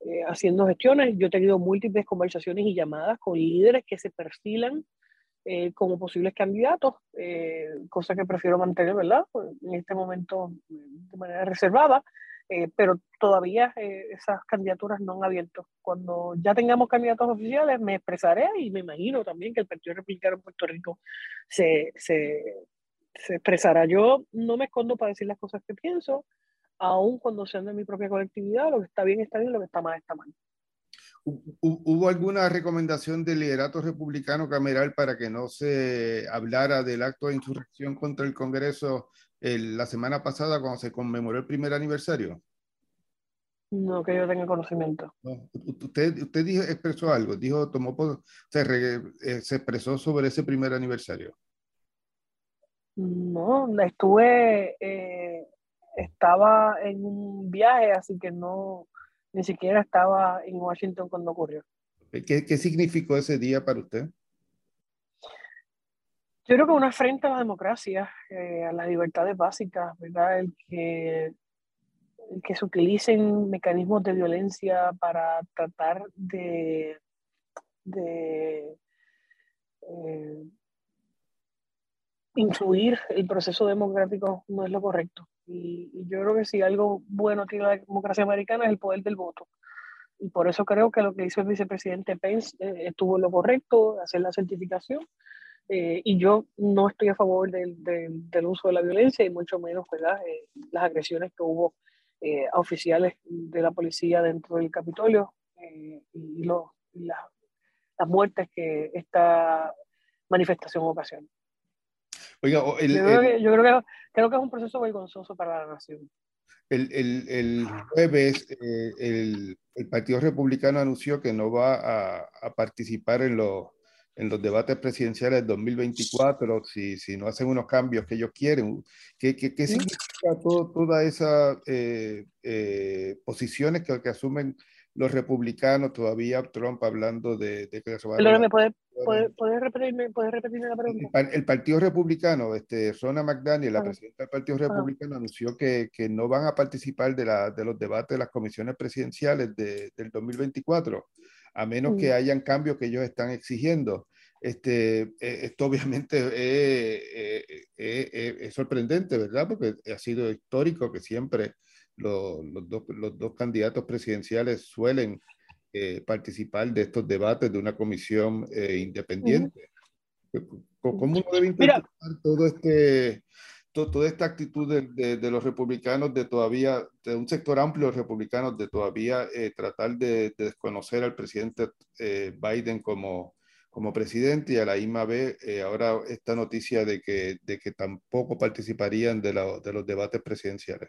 B: eh, haciendo gestiones. Yo he tenido múltiples conversaciones y llamadas con líderes que se perfilan eh, como posibles candidatos, cosa que prefiero mantener, ¿verdad? En este momento de manera reservada, pero todavía esas candidaturas no han abierto. Cuando ya tengamos candidatos oficiales, me expresaré y me imagino también que el Partido Republicano en Puerto Rico se, se, se expresará. Yo no me escondo para decir las cosas que pienso aún cuando sean de mi propia colectividad, lo que está bien está bien, lo que está mal está mal.
A: ¿Hubo alguna recomendación del liderato republicano cameral para que no se hablara del acto de insurrección contra el Congreso la semana pasada cuando se conmemoró el primer aniversario?
B: No, que yo tenga conocimiento.
A: Usted, usted dijo, expresó algo, dijo, tomó, se, eh, se expresó sobre ese primer aniversario.
B: No, estuve eh, estaba en un viaje, así que no, ni siquiera estaba en Washington cuando ocurrió.
A: ¿Qué, qué significó ese día para usted?
B: Yo creo que una frente a la democracia, eh, a las libertades básicas, ¿verdad? El que, el que se utilicen mecanismos de violencia para tratar de, de eh, influir el proceso democrático no es lo correcto. Y, yo creo que si algo bueno tiene la democracia americana es el poder del voto. Y por eso creo que lo que hizo el vicepresidente Pence eh, estuvo lo correcto, hacer la certificación. Eh, y yo no estoy a favor del, del, uso de la violencia y mucho menos. Eh, las agresiones que hubo a oficiales de la policía dentro del Capitolio y, lo, las muertes que esta manifestación ocasiona. Oiga, el, yo, creo que, yo creo, que, creo que es un proceso vergonzoso para la nación.
A: El, el, el jueves eh, el, el, Partido Republicano anunció que no va a, a participar en, los en los debates presidenciales del 2024 si, si no hacen unos cambios que ellos quieren. ¿Qué, qué, qué significa todas esas eh, eh, posiciones que, que asumen los republicanos, todavía Trump hablando de, de que
B: se va a... ¿me puede, puede, repetirme, repetirme la pregunta?
A: El, Partido Republicano, este, Rona McDaniel, la presidenta del Partido Republicano, anunció que, que, no van a participar de, la, de los debates de las comisiones presidenciales de, del 2024, a menos que hayan cambios que ellos están exigiendo. Este, eh, esto obviamente es, es sorprendente, ¿verdad? Porque ha sido histórico que siempre los, los, dos, los dos, candidatos presidenciales suelen eh, participar de estos debates de una comisión eh, independiente. ¿Cómo uno debe interpretar todo este, toda esta actitud de, de, los republicanos de todavía, de un sector amplio de republicanos de todavía eh, tratar de, desconocer al presidente Biden como, como presidente y a la misma vez ahora esta noticia de que, de que tampoco participarían de, la, de los debates presidenciales?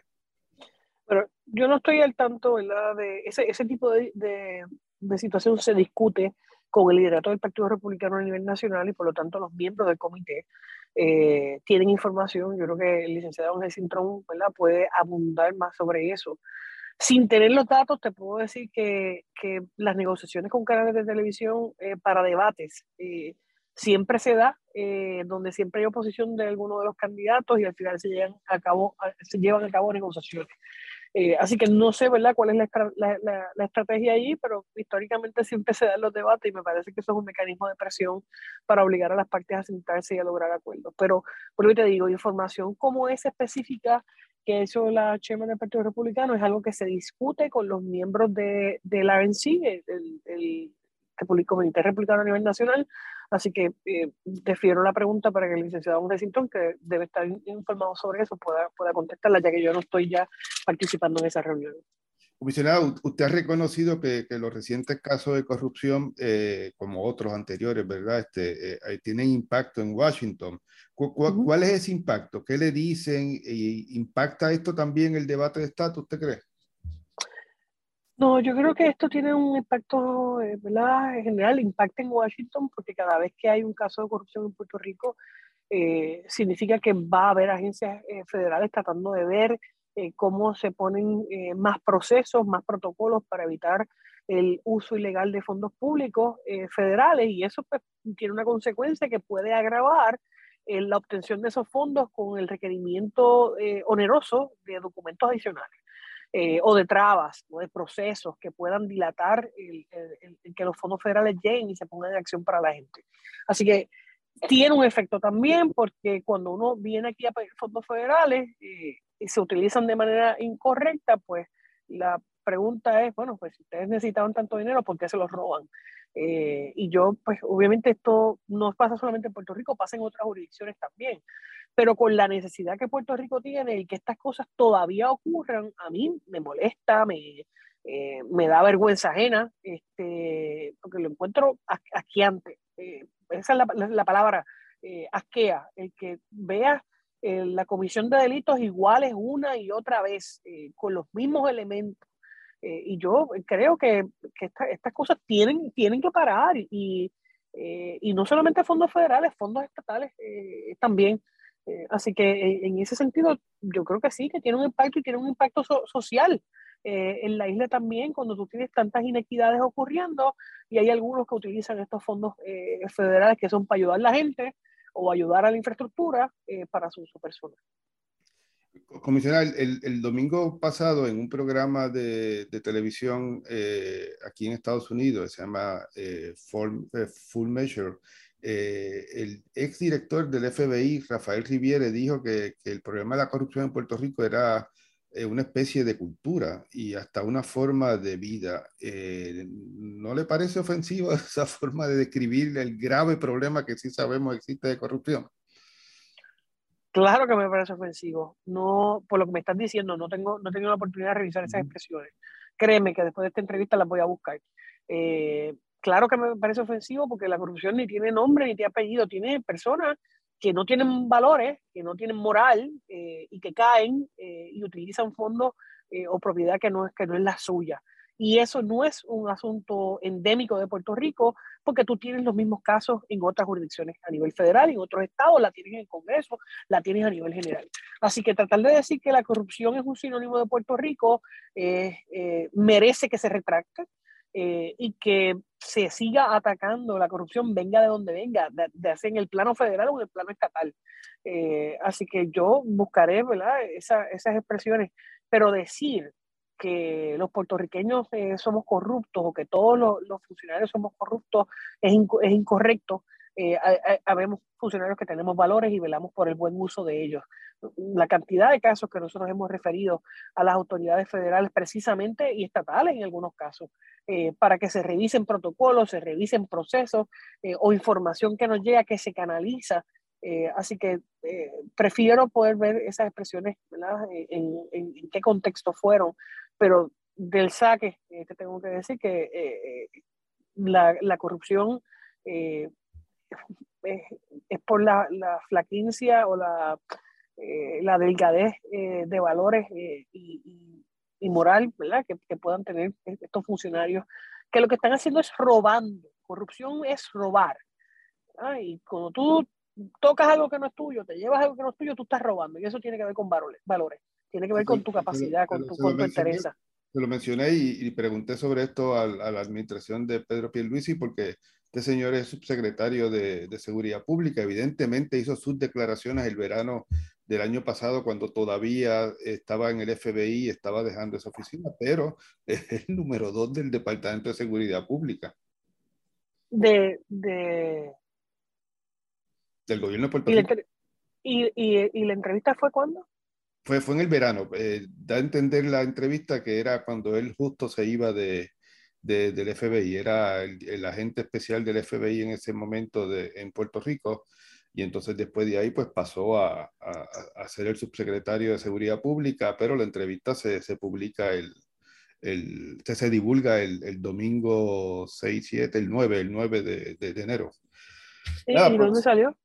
B: Yo no estoy al tanto, ¿verdad? De ese, ese tipo de, de, situación se discute con el liderato del Partido Republicano a nivel nacional y por lo tanto los miembros del comité eh, tienen información. Yo creo que el licenciado Ángel Cintrón ¿verdad? puede abundar más sobre eso. Sin tener los datos, te puedo decir que, que las negociaciones con canales de televisión eh, para debates eh, siempre se da, eh, donde siempre hay oposición de alguno de los candidatos y al final se, llevan a cabo, se llevan a cabo negociaciones. Eh, así que no sé, ¿verdad?, cuál es la, la, la, estrategia allí, pero históricamente siempre se dan los debates y me parece que eso es un mecanismo de presión para obligar a las partes a sentarse y a lograr acuerdos. Pero, por lo que te digo, información como esa específica que eso la chairman del Partido Republicano es algo que se discute con los miembros de, del RNC, el, el, el Comité Republicano a nivel nacional, Así que eh, defiero la pregunta para que el licenciado Washington, que debe estar informado sobre eso, pueda, pueda contestarla, ya que yo no estoy ya participando en esa reunión.
A: Comisionado, usted ha reconocido que, que los recientes casos de corrupción, eh, como otros anteriores, ¿verdad? Este, eh, tienen impacto en Washington. ¿Cuál es ese impacto? ¿Qué le dicen? ¿Impacta esto también el debate de estatus, usted cree?
B: No, yo creo que esto tiene un impacto, eh, ¿verdad? En general, impacta en Washington, porque cada vez que hay un caso de corrupción en Puerto Rico, eh, significa que va a haber agencias eh, federales tratando de ver cómo se ponen más procesos, más protocolos para evitar el uso ilegal de fondos públicos federales, y eso pues, tiene una consecuencia que puede agravar la obtención de esos fondos con el requerimiento oneroso de documentos adicionales. Eh, o de trabas o de procesos que puedan dilatar el, que los fondos federales lleguen y se pongan en acción para la gente. Así que tiene un efecto también porque cuando uno viene aquí a pedir fondos federales eh, y se utilizan de manera incorrecta, pues la pregunta es, bueno, pues si ustedes necesitaban tanto dinero, ¿por qué se los roban? Eh, y yo, pues obviamente esto no pasa solamente en Puerto Rico, pasa en otras jurisdicciones también pero con la necesidad que Puerto Rico tiene y que estas cosas todavía ocurran, a mí me molesta, me, eh, me da vergüenza ajena, este, porque lo encuentro asqueante. Eh, esa es la, la, palabra, eh, asquea, el que vea eh, la comisión de delitos iguales una y otra vez, con los mismos elementos. y yo creo que, que estas cosas tienen, tienen que parar y, y no solamente fondos federales, fondos estatales también. Eh, así que eh, en ese sentido, yo creo que sí, que tiene un impacto y tiene un impacto social. Eh, en la isla también, cuando tú tienes tantas inequidades ocurriendo y hay algunos que utilizan estos fondos federales que son para ayudar a la gente o ayudar a la infraestructura para su uso personal.
A: Comisional, el, el, domingo pasado en un programa de, de televisión aquí en Estados Unidos, se llama Full, Full Measure, eh, el exdirector del FBI, Rafael Riviere, dijo que, que, el problema de la corrupción en Puerto Rico era eh, una especie de cultura y hasta una forma de vida. Eh, ¿No le parece ofensiva esa forma de describir el grave problema que sí sabemos existe de corrupción?
B: Claro que me parece ofensivo. No, por lo que me estás diciendo, no tengo, no tengo la oportunidad de revisar esas expresiones. Créeme que después de esta entrevista las voy a buscar. Eh, claro que me parece ofensivo porque la corrupción ni tiene nombre ni tiene apellido, tiene personas que no tienen valores, que no tienen moral eh, y que caen eh, y utilizan fondos eh, o propiedad que no, es, que no es la suya. Y eso no es un asunto endémico de Puerto Rico, porque tú tienes los mismos casos en otras jurisdicciones a nivel federal, en otros estados, la tienes en el Congreso, la tienes a nivel general. Así que tratar de decir que la corrupción es un sinónimo de Puerto Rico merece que se retracte, eh, y que se siga atacando la corrupción, venga de donde venga, de, de en el plano federal o en el plano estatal. Eh, así que yo buscaré ¿verdad? Esa, esas expresiones, pero decir que los puertorriqueños eh, somos corruptos o que todos los, funcionarios somos corruptos es, es incorrecto. Habemos funcionarios que tenemos valores y velamos por el buen uso de ellos. La cantidad de casos que nosotros hemos referido a las autoridades federales precisamente y estatales en algunos casos, eh, para que se revisen protocolos, se revisen procesos eh, o información que nos llega que se canaliza. Eh, así que prefiero poder ver esas expresiones en, en, en, qué contexto fueron, pero del saque te tengo que decir que la, la, corrupción es, es, por la, la flaquincia o la, la delgadez de valores y, y y moral ¿verdad? Que, que, puedan tener estos funcionarios, que lo que están haciendo es robando. Corrupción es robar. Y cuando tú tocas algo que no es tuyo, te llevas algo que no es tuyo, tú estás robando. Y eso tiene que ver con valores. valores. Tiene que ver con tu capacidad, con tu, con tu interés.
A: Se lo mencioné y, y, pregunté sobre esto a, a, la administración de Pedro Pierluisi porque este señor es subsecretario de, de, Seguridad Pública. Evidentemente hizo sus declaraciones el verano del año pasado cuando todavía estaba en el FBI y estaba dejando esa oficina, pero es el número dos del Departamento de Seguridad Pública.
B: De, de...
A: Del gobierno de Puerto Rico.
B: ¿Y, y, y la entrevista fue cuándo?
A: Fue, fue en el verano. Eh, da a entender la entrevista que era cuando él justo se iba de, de del FBI. Era el, el, agente especial del FBI en ese momento de, en Puerto Rico. Y entonces después de ahí pues pasó a, a, a ser el subsecretario de Seguridad Pública, pero la entrevista se, se publica el, el, se, se divulga el, el, domingo 6, 7, el 9, el 9 de, de, de enero.
B: ¿Sí? Nada, ¿Y dónde pues, salió?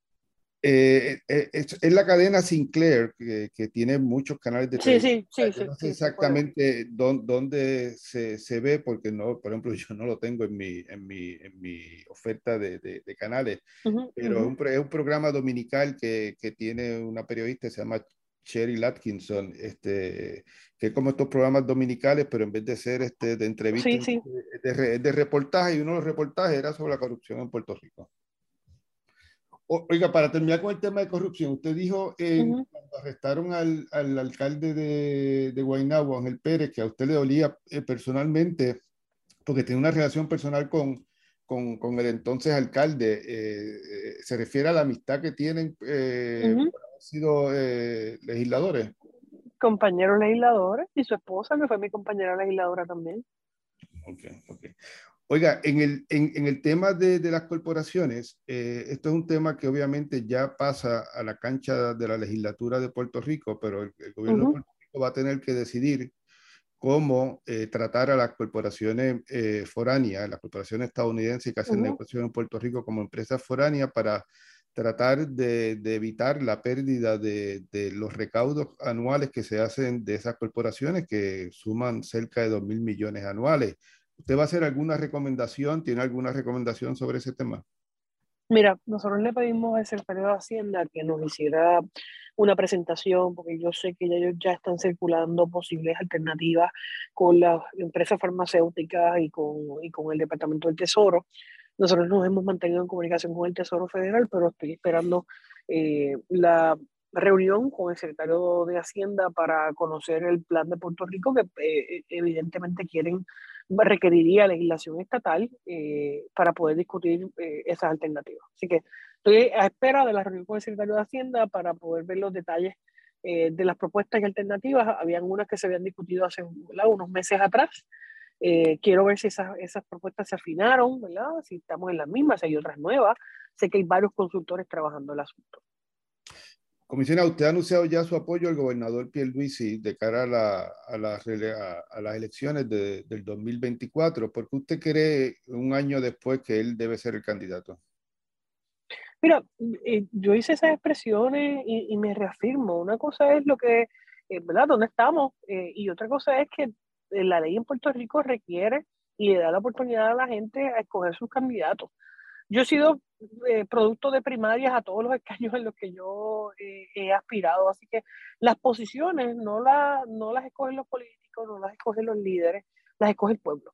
A: Eh, eh, es, es, la cadena Sinclair que, que, tiene muchos canales de
B: televisión. Sí, sí, sí,
A: no sé exactamente dónde, dónde se, se, ve, porque no, por ejemplo, yo no lo tengo en mi, en mi, en mi oferta de, de, de canales, uh -huh, pero uh -huh. es, un, es, un, programa dominical que, que tiene una periodista, se llama Sherry Latkinson, este, que es como estos programas dominicales, pero en vez de ser este, de entrevistas,
B: sí, sí.
A: De, de reportaje, y uno de los reportajes era sobre la corrupción en Puerto Rico. Oiga, para terminar con el tema de corrupción, usted dijo eh, uh -huh. cuando arrestaron al, al alcalde de, de Guaynabo, Ángel Pérez, que a usted le dolía eh, personalmente, porque tiene una relación personal con, con, con el entonces alcalde. Eh, eh se refiere a la amistad que tienen uh -huh. por haber sido legisladores.
B: Compañeros legisladores y su esposa, que fue mi compañera legisladora también.
A: Ok, ok. Oiga, en el, en, en el tema de, de, las corporaciones, eh, esto es un tema que obviamente ya pasa a la cancha de la legislatura de Puerto Rico, pero el, el gobierno uh -huh. de Puerto Rico va a tener que decidir cómo eh, tratar a las corporaciones eh, foráneas, las corporaciones estadounidenses que hacen uh -huh. negocios en Puerto Rico como empresas foráneas para tratar de, de evitar la pérdida de, de, los recaudos anuales que se hacen de esas corporaciones que suman cerca de 2 mil millones anuales. ¿Usted va a hacer alguna recomendación? ¿Tiene alguna recomendación sobre ese tema?
B: Mira, nosotros le pedimos al secretario de Hacienda que nos hiciera una presentación, porque yo sé que ellos ya están circulando posibles alternativas con las empresas farmacéuticas y con, y con el Departamento del Tesoro. Nosotros nos hemos mantenido en comunicación con el Tesoro Federal, pero estoy esperando eh, la reunión con el secretario de Hacienda para conocer el plan de Puerto Rico, que eh, evidentemente quieren requeriría legislación estatal eh, para poder discutir eh, esas alternativas. Así que estoy a espera de la reunión con el secretario de Hacienda para poder ver los detalles eh, de las propuestas y alternativas. Habían unas que se habían discutido hace ¿verdad? unos meses atrás. Eh, quiero ver si esas, esas propuestas se afinaron, ¿verdad? si estamos en las mismas, si hay otras nuevas. Sé que hay varios consultores trabajando el asunto.
A: Comisionado, usted ha anunciado ya su apoyo al gobernador Pierluisi de cara a, la, a, la, a, las elecciones de, del 2024. ¿Por qué usted cree un año después que él debe ser el candidato?
B: Mira, eh, yo hice esas expresiones y, me reafirmo. Una cosa es lo que, eh, ¿verdad? ¿Dónde estamos? Eh, y otra cosa es que la ley en Puerto Rico requiere y le da la oportunidad a la gente a escoger sus candidatos. Yo he sido eh, producto de primarias a todos los escaños en los que yo eh, he aspirado, así que las posiciones no, la, no las escogen los políticos, no las escogen los líderes, las escoge el pueblo.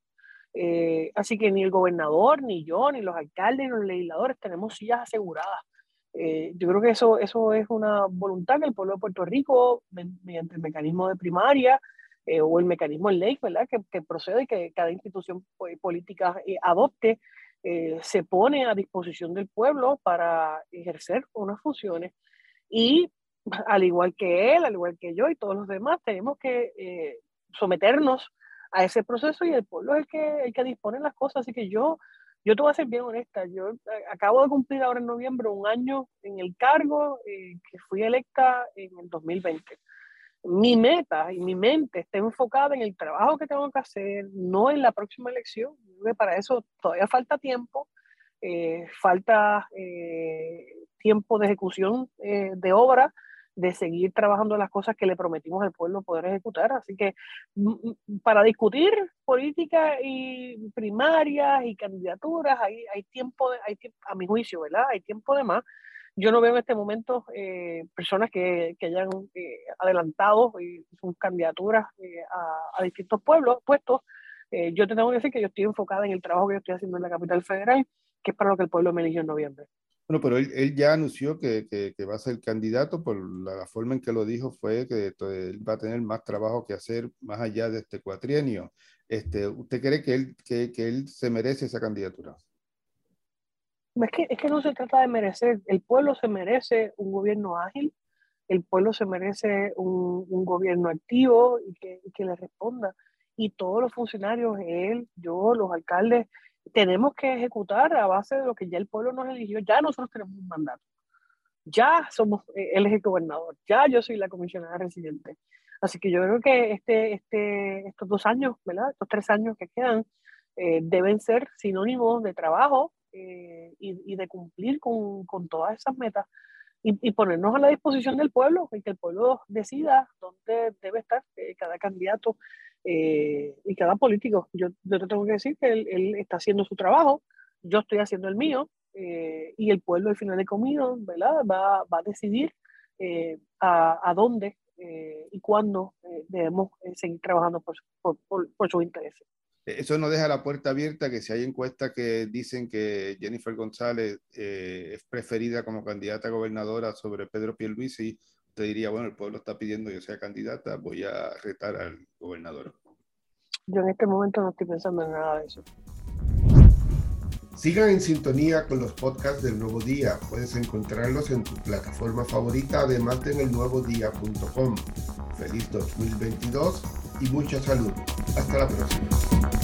B: Eh, así que ni el gobernador, ni yo, ni los alcaldes, ni los legisladores tenemos sillas aseguradas. Yo creo que eso, eso es una voluntad que el pueblo de Puerto Rico, mediante el mecanismo de primaria o el mecanismo en ley, ¿verdad? Que, que procede y que cada institución política adopte eh, se pone a disposición del pueblo para ejercer unas funciones y al igual que él, al igual que yo y todos los demás, tenemos que eh, someternos a ese proceso y el pueblo es el que, el que dispone las cosas. Así que yo, yo te voy a ser bien honesta, yo eh, acabo de cumplir ahora en noviembre un año en el cargo que fui electa en el 2020 mi meta y mi mente está enfocada en el trabajo que tengo que hacer, no en la próxima elección. Para eso todavía falta tiempo, eh, falta eh, tiempo de ejecución eh, de obra de seguir trabajando las cosas que le prometimos al pueblo poder ejecutar. Así que para discutir política y primarias y candidaturas, hay, hay tiempo, hay, a mi juicio, ¿verdad? Hay tiempo de más. Yo no veo en este momento eh, personas que, que hayan eh, adelantado sus candidaturas eh, a, a, distintos pueblos, puestos. yo te tengo que decir que yo estoy enfocada en el trabajo que yo estoy haciendo en la capital federal, que es para lo que el pueblo me eligió en noviembre.
A: Bueno, pero él, él ya anunció que, que, que, va a ser candidato, por la, forma en que lo dijo fue que él va a tener más trabajo que hacer más allá de este cuatrienio. Este, ¿Usted cree que él, que, que él se merece esa candidatura?
B: Es que, es que no se trata de merecer, el pueblo se merece un gobierno ágil, el pueblo se merece un, un gobierno activo y que, y que le responda. Y todos los funcionarios, él, yo, los alcaldes, tenemos que ejecutar a base de lo que ya el pueblo nos eligió. Ya nosotros tenemos un mandato. Ya somos, eh, él es el gobernador. Ya yo soy la comisionada residente. Así que yo creo que este, este, estos dos años, ¿verdad? Estos tres años que quedan, eh, deben ser sinónimos de trabajo eh, y, y, de cumplir con, con todas esas metas y, y, ponernos a la disposición del pueblo y que el pueblo decida dónde debe estar cada candidato eh, y cada político. Yo, yo, te tengo que decir que él, él, está haciendo su trabajo, yo estoy haciendo el mío, eh, y el pueblo al final de comido ¿verdad? Va, va a decidir eh, a, a, dónde eh, y cuándo eh, debemos eh, seguir trabajando por, por, por, por sus intereses.
A: Eso nos deja la puerta abierta que si hay encuestas que dicen que Jennifer González es preferida como candidata a gobernadora sobre Pedro Pierluisi, te diría, bueno, el pueblo está pidiendo que yo sea candidata, voy a retar al gobernador.
B: Yo en este momento no estoy pensando en nada de eso.
A: Sigan en sintonía con los podcasts del Nuevo Día. Puedes encontrarlos en tu plataforma favorita, además de en elnuevodía.com. Feliz 2022 y mucha salud. Hasta la próxima.